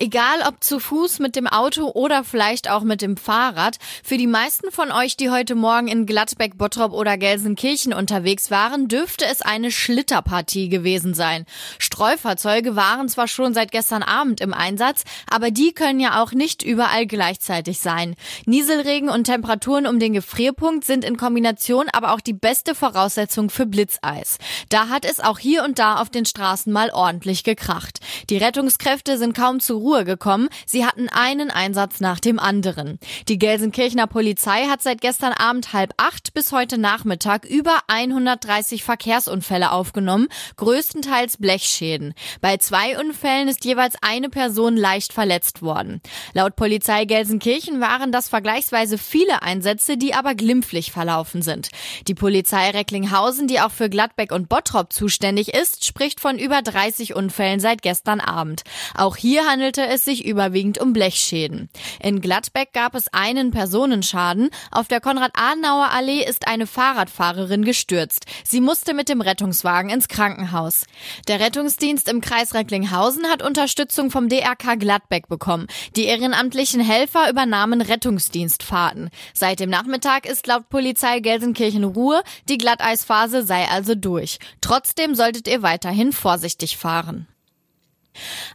Egal ob zu Fuß, mit dem Auto oder vielleicht auch mit dem Fahrrad, für die meisten von euch, die heute Morgen in Gladbeck, Bottrop oder Gelsenkirchen unterwegs waren, dürfte es eine Schlitterpartie gewesen sein. Streufahrzeuge waren zwar schon seit gestern Abend im Einsatz, aber die können ja auch nicht überall gleichzeitig sein. Nieselregen und Temperaturen um den Gefrierpunkt sind in Kombination aber auch die beste Voraussetzung für Blitzeis. Da hat es auch hier und da auf den Straßen mal ordentlich gekracht. Die Rettungskräfte sind kaum zur Ruhe gekommen. Sie hatten einen Einsatz nach dem anderen. Die Gelsenkirchener Polizei hat seit gestern Abend halb acht bis heute Nachmittag über 130 Verkehrsunfälle aufgenommen, größtenteils Blechschäden. Bei zwei Unfällen ist jeweils eine Person leicht verletzt worden. Laut Polizei Gelsenkirchen waren das vergleichsweise viele Einsätze, die aber glimpflich verlaufen sind. Die Polizei Recklinghausen, die auch für Gladbeck und Bottrop zuständig ist, spricht von über 30 Unfällen seit gestern Abend. Auch hier handelte es sich überwiegend um Blechschäden. In Gladbeck gab es einen Personenschaden. Auf der Konrad-Adenauer-Allee ist eine Fahrradfahrerin gestürzt. Sie musste mit dem Rettungswagen ins Krankenhaus. Der Rettungsdienst im Kreis Recklinghausen hat Unterstützung vom DRK Gladbeck bekommen. Die ehrenamtlichen Helfer übernahmen Rettungsdienstfahrten. Seit dem Nachmittag ist laut Polizei Gelsenkirchen Ruhe. Die Glatteisphase sei also durch. Trotzdem solltet ihr weiterhin vorsichtig fahren.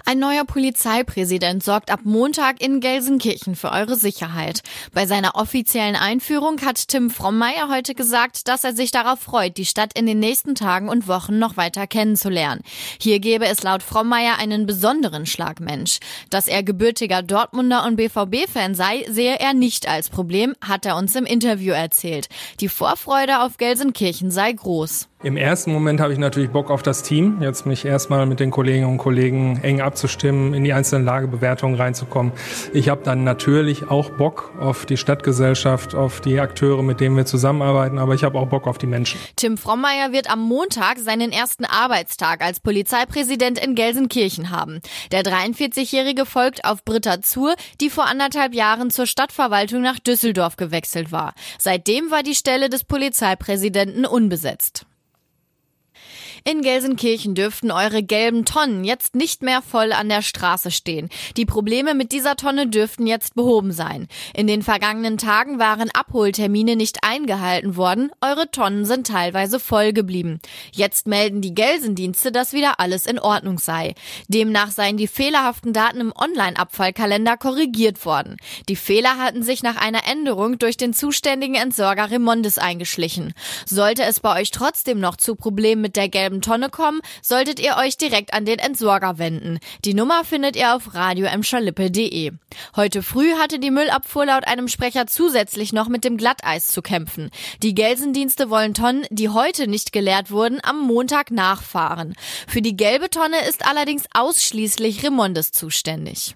Ein neuer Polizeipräsident sorgt ab Montag in Gelsenkirchen für eure Sicherheit. Bei seiner offiziellen Einführung hat Tim Frommeier heute gesagt, dass er sich darauf freut, die Stadt in den nächsten Tagen und Wochen noch weiter kennenzulernen. Hier gäbe es laut Frommeier einen besonderen Schlagmensch. Dass er gebürtiger Dortmunder und BVB-Fan sei, sehe er nicht als Problem, hat er uns im Interview erzählt. Die Vorfreude auf Gelsenkirchen sei groß. Im ersten Moment habe ich natürlich Bock auf das Team, jetzt mich erstmal mit den Kolleginnen und Kollegen eng abzustimmen, in die einzelnen Lagebewertungen reinzukommen. Ich habe dann natürlich auch Bock auf die Stadtgesellschaft, auf die Akteure, mit denen wir zusammenarbeiten, aber ich habe auch Bock auf die Menschen. Tim Frommeier wird am Montag seinen ersten Arbeitstag als Polizeipräsident in Gelsenkirchen haben. Der 43-Jährige folgt auf Britta Zur, die vor anderthalb Jahren zur Stadtverwaltung nach Düsseldorf gewechselt war. Seitdem war die Stelle des Polizeipräsidenten unbesetzt. In Gelsenkirchen dürften eure gelben Tonnen jetzt nicht mehr voll an der Straße stehen. Die Probleme mit dieser Tonne dürften jetzt behoben sein. In den vergangenen Tagen waren Abholtermine nicht eingehalten worden. Eure Tonnen sind teilweise voll geblieben. Jetzt melden die Gelsendienste, dass wieder alles in Ordnung sei. Demnach seien die fehlerhaften Daten im Online-Abfallkalender korrigiert worden. Die Fehler hatten sich nach einer Änderung durch den zuständigen Entsorger Remondes eingeschlichen. Sollte es bei euch trotzdem noch zu Problemen mit der gelben gelben Tonne kommen, solltet ihr euch direkt an den Entsorger wenden. Die Nummer findet ihr auf radioemschalippe.de. Heute früh hatte die Müllabfuhr laut einem Sprecher zusätzlich noch mit dem Glatteis zu kämpfen. Die Gelsendienste wollen Tonnen, die heute nicht geleert wurden, am Montag nachfahren. Für die gelbe Tonne ist allerdings ausschließlich Remondes zuständig.